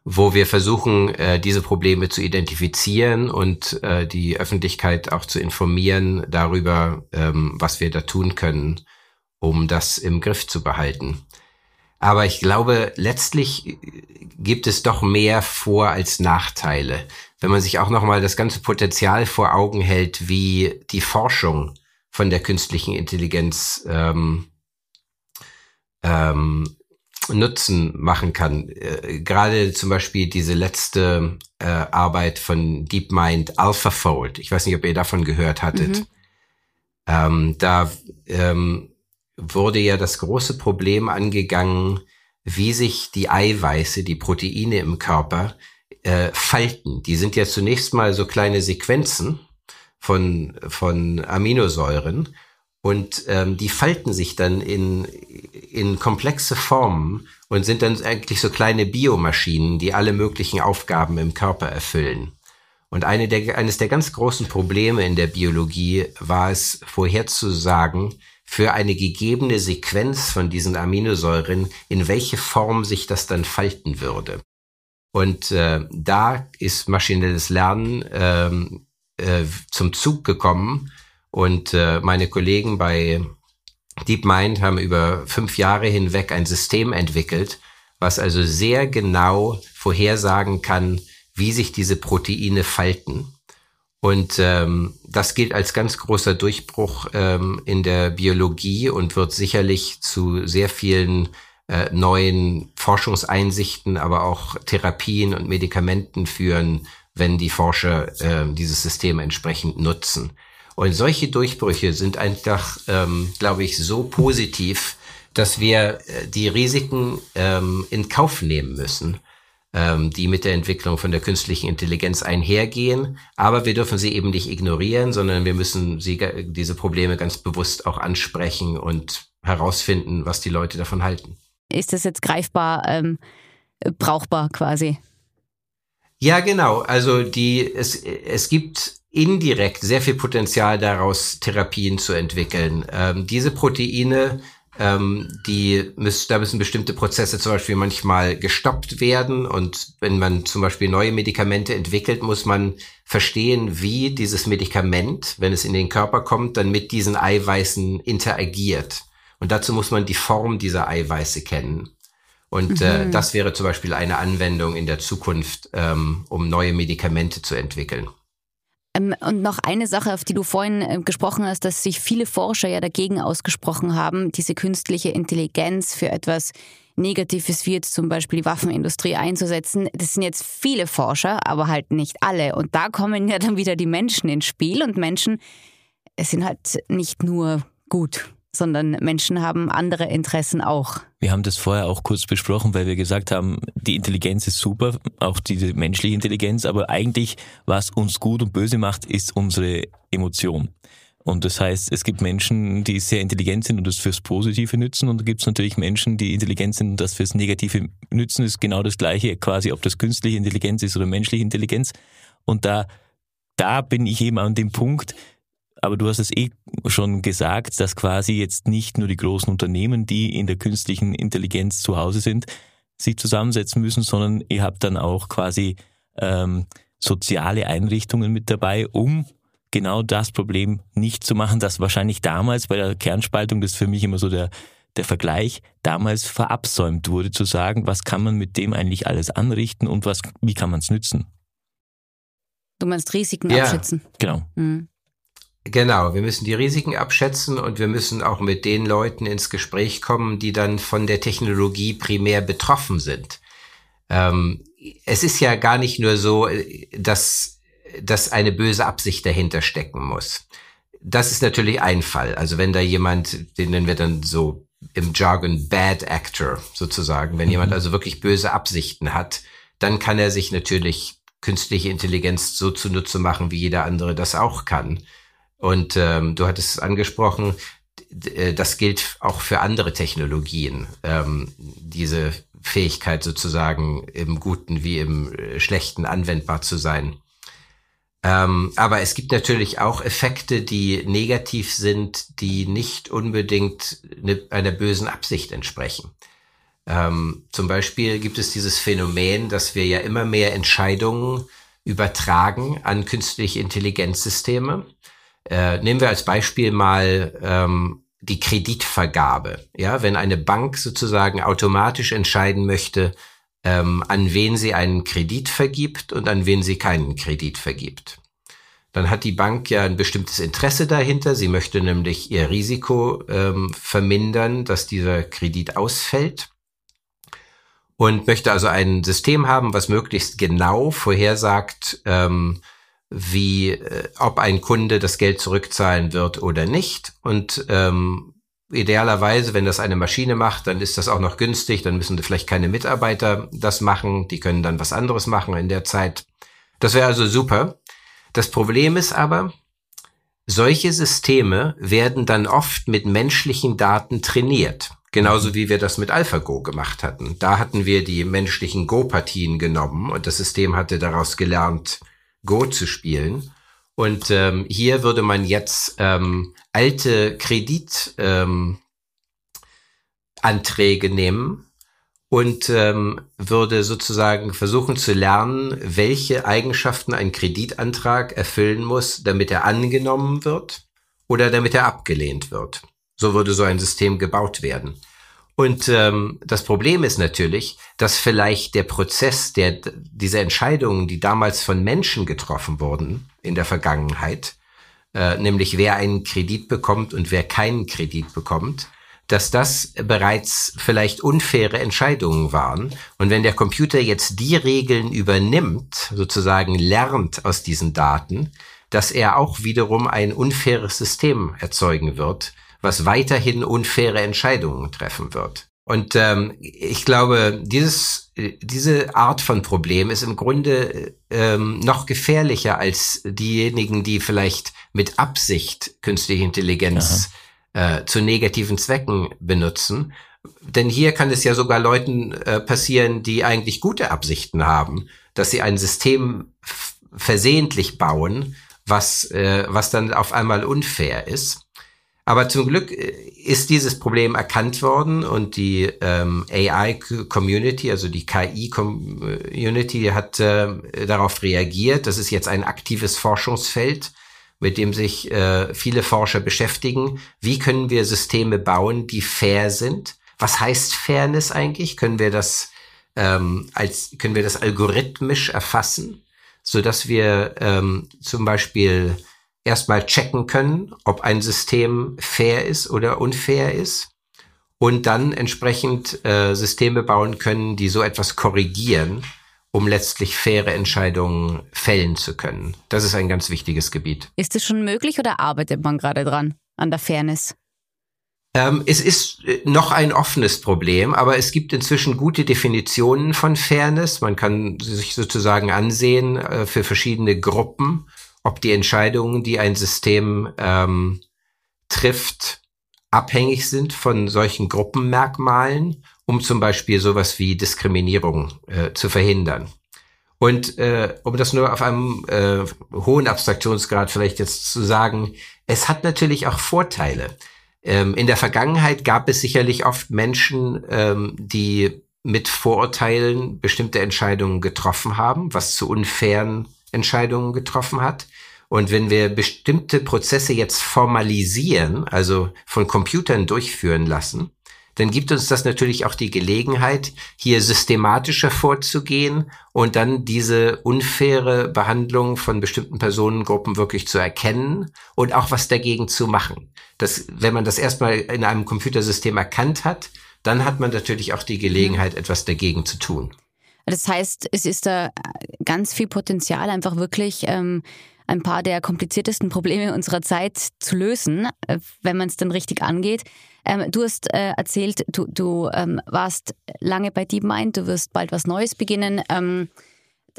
wo wir versuchen, äh, diese Probleme zu identifizieren und äh, die Öffentlichkeit auch zu informieren darüber, ähm, was wir da tun können, um das im Griff zu behalten. Aber ich glaube, letztlich gibt es doch mehr Vor- als Nachteile. Wenn man sich auch nochmal das ganze Potenzial vor Augen hält, wie die Forschung von der künstlichen Intelligenz ähm, ähm, Nutzen machen kann. Äh, gerade zum Beispiel diese letzte äh, Arbeit von DeepMind AlphaFold. Ich weiß nicht, ob ihr davon gehört hattet. Mhm. Ähm, da ähm, wurde ja das große Problem angegangen, wie sich die Eiweiße, die Proteine im Körper äh, falten. Die sind ja zunächst mal so kleine Sequenzen von, von Aminosäuren und ähm, die falten sich dann in, in komplexe Formen und sind dann eigentlich so kleine Biomaschinen, die alle möglichen Aufgaben im Körper erfüllen. Und eine der, eines der ganz großen Probleme in der Biologie war es, vorherzusagen, für eine gegebene Sequenz von diesen Aminosäuren, in welche Form sich das dann falten würde. Und äh, da ist maschinelles Lernen ähm, äh, zum Zug gekommen und äh, meine Kollegen bei DeepMind haben über fünf Jahre hinweg ein System entwickelt, was also sehr genau vorhersagen kann, wie sich diese Proteine falten und ähm, das gilt als ganz großer Durchbruch ähm, in der Biologie und wird sicherlich zu sehr vielen äh, neuen Forschungseinsichten, aber auch Therapien und Medikamenten führen, wenn die Forscher äh, dieses System entsprechend nutzen. Und solche Durchbrüche sind einfach, ähm, glaube ich, so positiv, dass wir äh, die Risiken ähm, in Kauf nehmen müssen ähm, die mit der Entwicklung von der künstlichen Intelligenz einhergehen. Aber wir dürfen sie eben nicht ignorieren, sondern wir müssen sie, diese Probleme ganz bewusst auch ansprechen und herausfinden, was die Leute davon halten. Ist das jetzt greifbar, ähm, brauchbar quasi? Ja, genau. Also die, es, es gibt indirekt sehr viel Potenzial daraus, Therapien zu entwickeln. Ähm, diese Proteine ähm, die müssen, da müssen bestimmte Prozesse zum Beispiel manchmal gestoppt werden. Und wenn man zum Beispiel neue Medikamente entwickelt, muss man verstehen, wie dieses Medikament, wenn es in den Körper kommt, dann mit diesen Eiweißen interagiert. Und dazu muss man die Form dieser Eiweiße kennen. Und äh, mhm. äh, das wäre zum Beispiel eine Anwendung in der Zukunft, ähm, um neue Medikamente zu entwickeln. Ähm, und noch eine Sache, auf die du vorhin äh, gesprochen hast, dass sich viele Forscher ja dagegen ausgesprochen haben, diese künstliche Intelligenz für etwas Negatives wie jetzt zum Beispiel die Waffenindustrie einzusetzen. Das sind jetzt viele Forscher, aber halt nicht alle. Und da kommen ja dann wieder die Menschen ins Spiel und Menschen sind halt nicht nur gut sondern Menschen haben andere Interessen auch. Wir haben das vorher auch kurz besprochen, weil wir gesagt haben, die Intelligenz ist super, auch diese menschliche Intelligenz, aber eigentlich, was uns gut und böse macht, ist unsere Emotion. Und das heißt, es gibt Menschen, die sehr intelligent sind und das fürs Positive nützen und da gibt es natürlich Menschen, die intelligent sind und das fürs Negative nützen. Ist genau das Gleiche, quasi ob das künstliche Intelligenz ist oder menschliche Intelligenz. Und da, da bin ich eben an dem Punkt, aber du hast es eh schon gesagt, dass quasi jetzt nicht nur die großen Unternehmen, die in der künstlichen Intelligenz zu Hause sind, sich zusammensetzen müssen, sondern ihr habt dann auch quasi ähm, soziale Einrichtungen mit dabei, um genau das Problem nicht zu machen, das wahrscheinlich damals bei der Kernspaltung, das ist für mich immer so der, der Vergleich, damals verabsäumt wurde, zu sagen, was kann man mit dem eigentlich alles anrichten und was, wie kann man es nützen? Du meinst Risiken ja. abschätzen? Genau. Mhm. Genau, wir müssen die Risiken abschätzen und wir müssen auch mit den Leuten ins Gespräch kommen, die dann von der Technologie primär betroffen sind. Ähm, es ist ja gar nicht nur so, äh, dass, dass eine böse Absicht dahinter stecken muss. Das ist natürlich ein Fall. Also wenn da jemand, den nennen wir dann so im Jargon Bad Actor sozusagen, wenn mhm. jemand also wirklich böse Absichten hat, dann kann er sich natürlich künstliche Intelligenz so zunutze machen, wie jeder andere das auch kann. Und ähm, du hattest es angesprochen, äh, das gilt auch für andere Technologien, ähm, diese Fähigkeit sozusagen im Guten wie im äh, Schlechten anwendbar zu sein. Ähm, aber es gibt natürlich auch Effekte, die negativ sind, die nicht unbedingt ne, einer bösen Absicht entsprechen. Ähm, zum Beispiel gibt es dieses Phänomen, dass wir ja immer mehr Entscheidungen übertragen an künstliche Intelligenzsysteme. Äh, nehmen wir als Beispiel mal ähm, die Kreditvergabe. Ja, wenn eine Bank sozusagen automatisch entscheiden möchte, ähm, an wen sie einen Kredit vergibt und an wen sie keinen Kredit vergibt. Dann hat die Bank ja ein bestimmtes Interesse dahinter. Sie möchte nämlich ihr Risiko ähm, vermindern, dass dieser Kredit ausfällt und möchte also ein System haben, was möglichst genau vorhersagt, ähm, wie äh, ob ein Kunde das Geld zurückzahlen wird oder nicht. Und ähm, idealerweise, wenn das eine Maschine macht, dann ist das auch noch günstig, dann müssen vielleicht keine Mitarbeiter das machen, die können dann was anderes machen in der Zeit. Das wäre also super. Das Problem ist aber, solche Systeme werden dann oft mit menschlichen Daten trainiert. Genauso wie wir das mit AlphaGo gemacht hatten. Da hatten wir die menschlichen Go-Partien genommen und das System hatte daraus gelernt, Go zu spielen. Und ähm, hier würde man jetzt ähm, alte Kreditanträge ähm, nehmen und ähm, würde sozusagen versuchen zu lernen, welche Eigenschaften ein Kreditantrag erfüllen muss, damit er angenommen wird oder damit er abgelehnt wird. So würde so ein System gebaut werden. Und ähm, das Problem ist natürlich, dass vielleicht der Prozess der diese Entscheidungen, die damals von Menschen getroffen wurden in der Vergangenheit, äh, nämlich wer einen Kredit bekommt und wer keinen Kredit bekommt, dass das bereits vielleicht unfaire Entscheidungen waren. Und wenn der Computer jetzt die Regeln übernimmt, sozusagen lernt aus diesen Daten, dass er auch wiederum ein unfaires System erzeugen wird, was weiterhin unfaire Entscheidungen treffen wird. Und ähm, ich glaube, dieses, diese Art von Problem ist im Grunde ähm, noch gefährlicher als diejenigen, die vielleicht mit Absicht künstliche Intelligenz äh, zu negativen Zwecken benutzen. Denn hier kann es ja sogar Leuten äh, passieren, die eigentlich gute Absichten haben, dass sie ein System versehentlich bauen, was, äh, was dann auf einmal unfair ist. Aber zum Glück äh, ist dieses Problem erkannt worden und die ähm, AI-Community, also die KI-Community, hat äh, darauf reagiert. Das ist jetzt ein aktives Forschungsfeld, mit dem sich äh, viele Forscher beschäftigen. Wie können wir Systeme bauen, die fair sind? Was heißt Fairness eigentlich? Können wir das ähm, als können wir das algorithmisch erfassen, so dass wir ähm, zum Beispiel erstmal checken können, ob ein System fair ist oder unfair ist und dann entsprechend äh, Systeme bauen können, die so etwas korrigieren, um letztlich faire Entscheidungen fällen zu können. Das ist ein ganz wichtiges Gebiet. Ist es schon möglich oder arbeitet man gerade dran an der Fairness? Ähm, es ist äh, noch ein offenes Problem, aber es gibt inzwischen gute Definitionen von Fairness. Man kann sich sozusagen ansehen äh, für verschiedene Gruppen ob die Entscheidungen, die ein System ähm, trifft, abhängig sind von solchen Gruppenmerkmalen, um zum Beispiel sowas wie Diskriminierung äh, zu verhindern. Und äh, um das nur auf einem äh, hohen Abstraktionsgrad vielleicht jetzt zu sagen, es hat natürlich auch Vorteile. Ähm, in der Vergangenheit gab es sicherlich oft Menschen, ähm, die mit Vorurteilen bestimmte Entscheidungen getroffen haben, was zu unfairen Entscheidungen getroffen hat. Und wenn wir bestimmte Prozesse jetzt formalisieren, also von Computern durchführen lassen, dann gibt uns das natürlich auch die Gelegenheit, hier systematischer vorzugehen und dann diese unfaire Behandlung von bestimmten Personengruppen wirklich zu erkennen und auch was dagegen zu machen. Das, wenn man das erstmal in einem Computersystem erkannt hat, dann hat man natürlich auch die Gelegenheit, etwas dagegen zu tun. Das heißt, es ist da ganz viel Potenzial, einfach wirklich ähm, ein paar der kompliziertesten Probleme unserer Zeit zu lösen, äh, wenn man es dann richtig angeht. Ähm, du hast äh, erzählt, du, du ähm, warst lange bei DeepMind, du wirst bald was Neues beginnen. Ähm,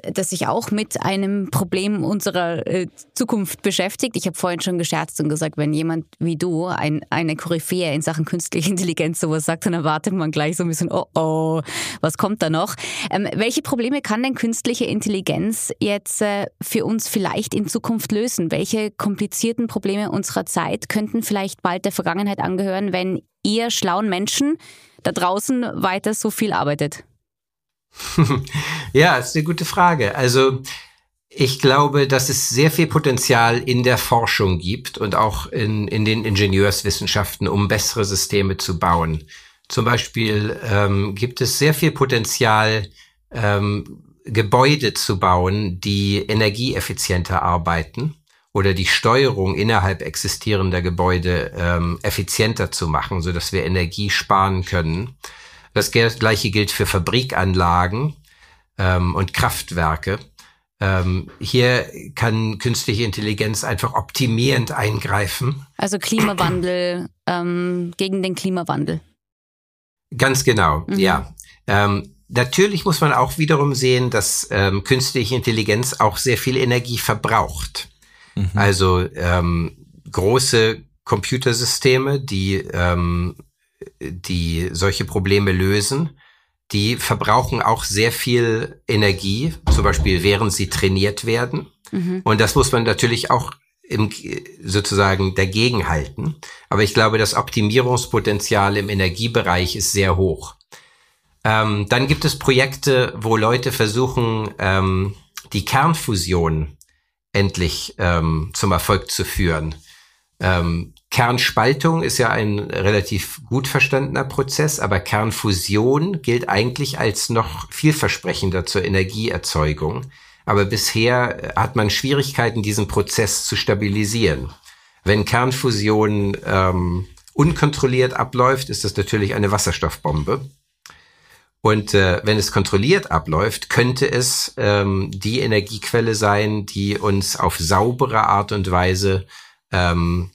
das sich auch mit einem Problem unserer äh, Zukunft beschäftigt. Ich habe vorhin schon gescherzt und gesagt, wenn jemand wie du, ein, eine Koryphäe in Sachen künstliche Intelligenz sowas sagt, dann erwartet man gleich so ein bisschen, oh oh, was kommt da noch? Ähm, welche Probleme kann denn künstliche Intelligenz jetzt äh, für uns vielleicht in Zukunft lösen? Welche komplizierten Probleme unserer Zeit könnten vielleicht bald der Vergangenheit angehören, wenn ihr schlauen Menschen da draußen weiter so viel arbeitet? [laughs] ja, ist eine gute Frage. Also ich glaube, dass es sehr viel Potenzial in der Forschung gibt und auch in, in den Ingenieurswissenschaften, um bessere Systeme zu bauen. Zum Beispiel ähm, gibt es sehr viel Potenzial, ähm, Gebäude zu bauen, die energieeffizienter arbeiten oder die Steuerung innerhalb existierender Gebäude ähm, effizienter zu machen, so dass wir Energie sparen können. Das gleiche gilt für Fabrikanlagen ähm, und Kraftwerke. Ähm, hier kann künstliche Intelligenz einfach optimierend eingreifen. Also Klimawandel ähm, gegen den Klimawandel. Ganz genau, mhm. ja. Ähm, natürlich muss man auch wiederum sehen, dass ähm, künstliche Intelligenz auch sehr viel Energie verbraucht. Mhm. Also ähm, große Computersysteme, die ähm, die solche Probleme lösen, die verbrauchen auch sehr viel Energie, zum Beispiel während sie trainiert werden. Mhm. Und das muss man natürlich auch im, sozusagen dagegen halten. Aber ich glaube, das Optimierungspotenzial im Energiebereich ist sehr hoch. Ähm, dann gibt es Projekte, wo Leute versuchen, ähm, die Kernfusion endlich ähm, zum Erfolg zu führen. Ähm, Kernspaltung ist ja ein relativ gut verstandener Prozess, aber Kernfusion gilt eigentlich als noch vielversprechender zur Energieerzeugung. Aber bisher hat man Schwierigkeiten, diesen Prozess zu stabilisieren. Wenn Kernfusion ähm, unkontrolliert abläuft, ist das natürlich eine Wasserstoffbombe. Und äh, wenn es kontrolliert abläuft, könnte es ähm, die Energiequelle sein, die uns auf saubere Art und Weise ähm,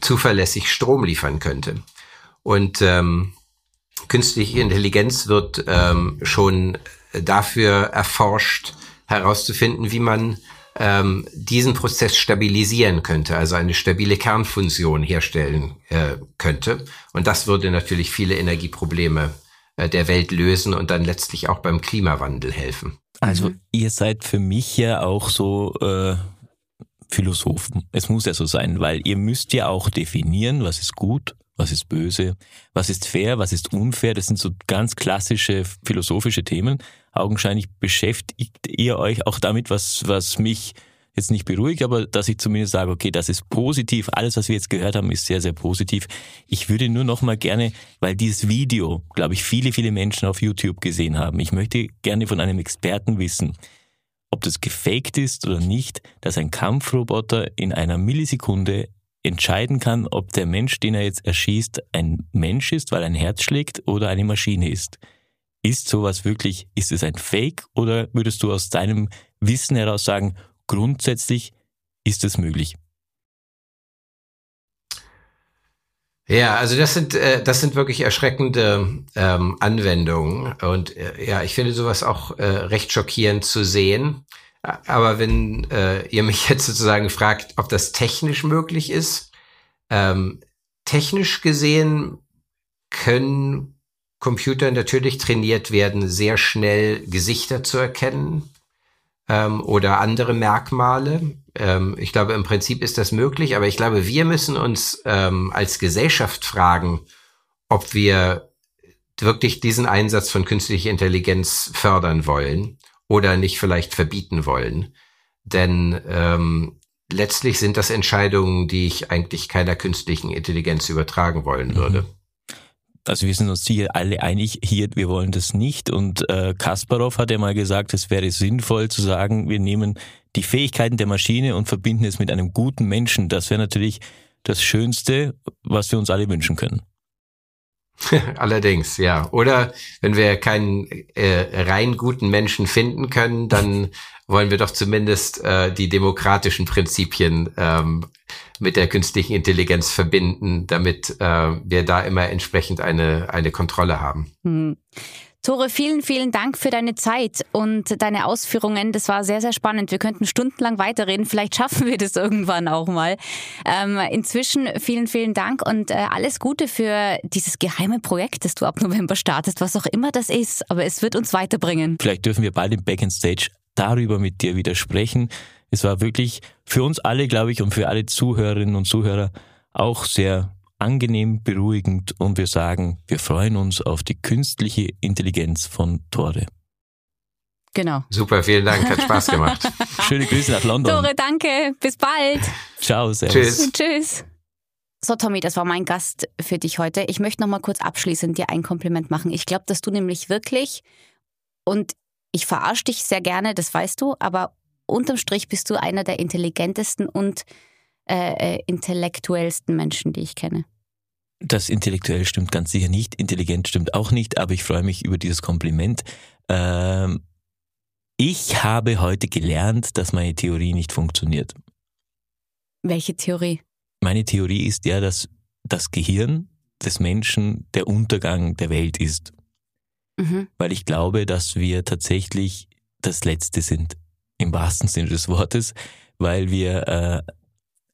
zuverlässig Strom liefern könnte. Und ähm, künstliche Intelligenz wird ähm, schon dafür erforscht, herauszufinden, wie man ähm, diesen Prozess stabilisieren könnte, also eine stabile Kernfunktion herstellen äh, könnte. Und das würde natürlich viele Energieprobleme äh, der Welt lösen und dann letztlich auch beim Klimawandel helfen. Also ihr seid für mich ja auch so äh, Philosophen. Es muss ja so sein, weil ihr müsst ja auch definieren, was ist gut, was ist böse, was ist fair, was ist unfair. Das sind so ganz klassische philosophische Themen. Augenscheinlich beschäftigt ihr euch auch damit, was, was mich jetzt nicht beruhigt, aber dass ich zumindest sage, okay, das ist positiv. Alles, was wir jetzt gehört haben, ist sehr, sehr positiv. Ich würde nur noch mal gerne, weil dieses Video, glaube ich, viele, viele Menschen auf YouTube gesehen haben. Ich möchte gerne von einem Experten wissen, ob das gefaked ist oder nicht, dass ein Kampfroboter in einer Millisekunde entscheiden kann, ob der Mensch, den er jetzt erschießt, ein Mensch ist, weil ein Herz schlägt oder eine Maschine ist. Ist sowas wirklich, ist es ein Fake oder würdest du aus deinem Wissen heraus sagen, grundsätzlich ist es möglich? Ja, also das sind äh, das sind wirklich erschreckende ähm, Anwendungen und äh, ja, ich finde sowas auch äh, recht schockierend zu sehen. Aber wenn äh, ihr mich [laughs] jetzt sozusagen fragt, ob das technisch möglich ist, ähm, technisch gesehen können Computer natürlich trainiert werden, sehr schnell Gesichter zu erkennen ähm, oder andere Merkmale. Ähm, ich glaube, im Prinzip ist das möglich, aber ich glaube, wir müssen uns ähm, als Gesellschaft fragen, ob wir wirklich diesen Einsatz von künstlicher Intelligenz fördern wollen oder nicht vielleicht verbieten wollen. Denn ähm, letztlich sind das Entscheidungen, die ich eigentlich keiner künstlichen Intelligenz übertragen wollen mhm. Also wir sind uns hier alle einig, hier, wir wollen das nicht. Und äh, Kasparov hat ja mal gesagt, es wäre sinnvoll zu sagen, wir nehmen die Fähigkeiten der Maschine und verbinden es mit einem guten Menschen. Das wäre natürlich das Schönste, was wir uns alle wünschen können. [laughs] Allerdings, ja. Oder wenn wir keinen äh, rein guten Menschen finden können, dann [laughs] wollen wir doch zumindest äh, die demokratischen Prinzipien ähm, mit der künstlichen Intelligenz verbinden, damit äh, wir da immer entsprechend eine, eine Kontrolle haben. Hm. Tore, vielen, vielen Dank für deine Zeit und deine Ausführungen. Das war sehr, sehr spannend. Wir könnten stundenlang weiterreden. Vielleicht schaffen wir das [laughs] irgendwann auch mal. Ähm, inzwischen vielen, vielen Dank und äh, alles Gute für dieses geheime Projekt, das du ab November startest, was auch immer das ist. Aber es wird uns weiterbringen. Vielleicht dürfen wir bald im Back Stage darüber mit dir wieder sprechen. Es war wirklich für uns alle, glaube ich, und für alle Zuhörerinnen und Zuhörer auch sehr angenehm, beruhigend und wir sagen, wir freuen uns auf die künstliche Intelligenz von Tore. Genau. Super, vielen Dank, hat Spaß gemacht. [laughs] Schöne Grüße nach London. Tore, danke, bis bald. Ciao, servus. Tschüss. Tschüss. So, Tommy, das war mein Gast für dich heute. Ich möchte noch mal kurz abschließend dir ein Kompliment machen. Ich glaube, dass du nämlich wirklich, und ich verarsche dich sehr gerne, das weißt du, aber unterm Strich bist du einer der intelligentesten und äh, äh, intellektuellsten Menschen, die ich kenne. Das intellektuell stimmt ganz sicher nicht, intelligent stimmt auch nicht, aber ich freue mich über dieses Kompliment. Ähm, ich habe heute gelernt, dass meine Theorie nicht funktioniert. Welche Theorie? Meine Theorie ist ja, dass das Gehirn des Menschen der Untergang der Welt ist. Mhm. Weil ich glaube, dass wir tatsächlich das Letzte sind, im wahrsten Sinne des Wortes, weil wir äh,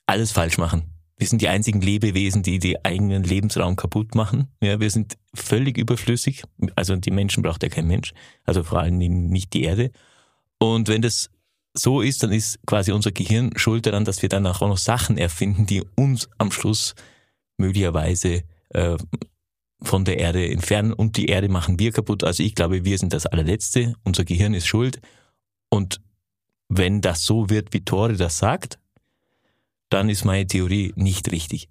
alles falsch machen. Wir sind die einzigen Lebewesen, die den eigenen Lebensraum kaputt machen. Ja, wir sind völlig überflüssig. Also die Menschen braucht ja kein Mensch. Also vor allem nicht die Erde. Und wenn das so ist, dann ist quasi unser Gehirn schuld daran, dass wir dann auch noch Sachen erfinden, die uns am Schluss möglicherweise äh, von der Erde entfernen und die Erde machen wir kaputt. Also ich glaube, wir sind das allerletzte. Unser Gehirn ist schuld. Und wenn das so wird, wie Tore das sagt, dann ist meine Theorie nicht richtig.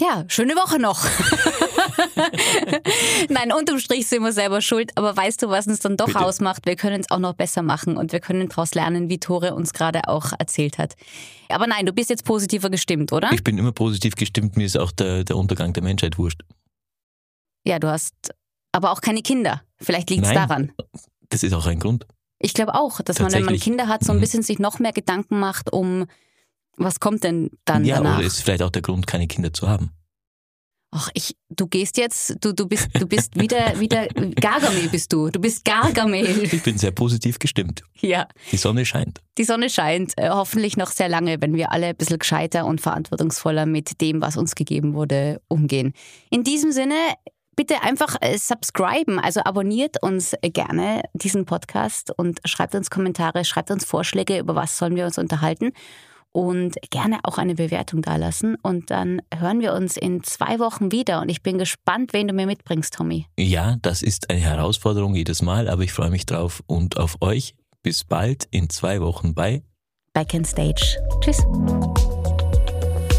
Ja, schöne Woche noch. [laughs] Nein, unterm Strich sind wir selber schuld, aber weißt du, was uns dann doch Bitte. ausmacht? Wir können es auch noch besser machen und wir können daraus lernen, wie Tore uns gerade auch erzählt hat. Aber nein, du bist jetzt positiver gestimmt, oder? Ich bin immer positiv gestimmt, mir ist auch der, der Untergang der Menschheit wurscht. Ja, du hast aber auch keine Kinder. Vielleicht liegt es daran. Das ist auch ein Grund. Ich glaube auch, dass man, wenn man Kinder hat, so ein mhm. bisschen sich noch mehr Gedanken macht um was kommt denn dann ja, danach? Ja, oder ist vielleicht auch der Grund, keine Kinder zu haben? Ach, ich, du gehst jetzt, du, du bist, du bist wieder, wieder, Gargamel bist du. Du bist Gargamel. Ich bin sehr positiv gestimmt. Ja. Die Sonne scheint. Die Sonne scheint, äh, hoffentlich noch sehr lange, wenn wir alle ein bisschen gescheiter und verantwortungsvoller mit dem, was uns gegeben wurde, umgehen. In diesem Sinne, bitte einfach äh, subscriben, also abonniert uns gerne diesen Podcast und schreibt uns Kommentare, schreibt uns Vorschläge, über was sollen wir uns unterhalten und gerne auch eine Bewertung dalassen. Und dann hören wir uns in zwei Wochen wieder. Und ich bin gespannt, wen du mir mitbringst, Tommy. Ja, das ist eine Herausforderung jedes Mal, aber ich freue mich drauf und auf euch. Bis bald in zwei Wochen bei Back in Stage. Tschüss.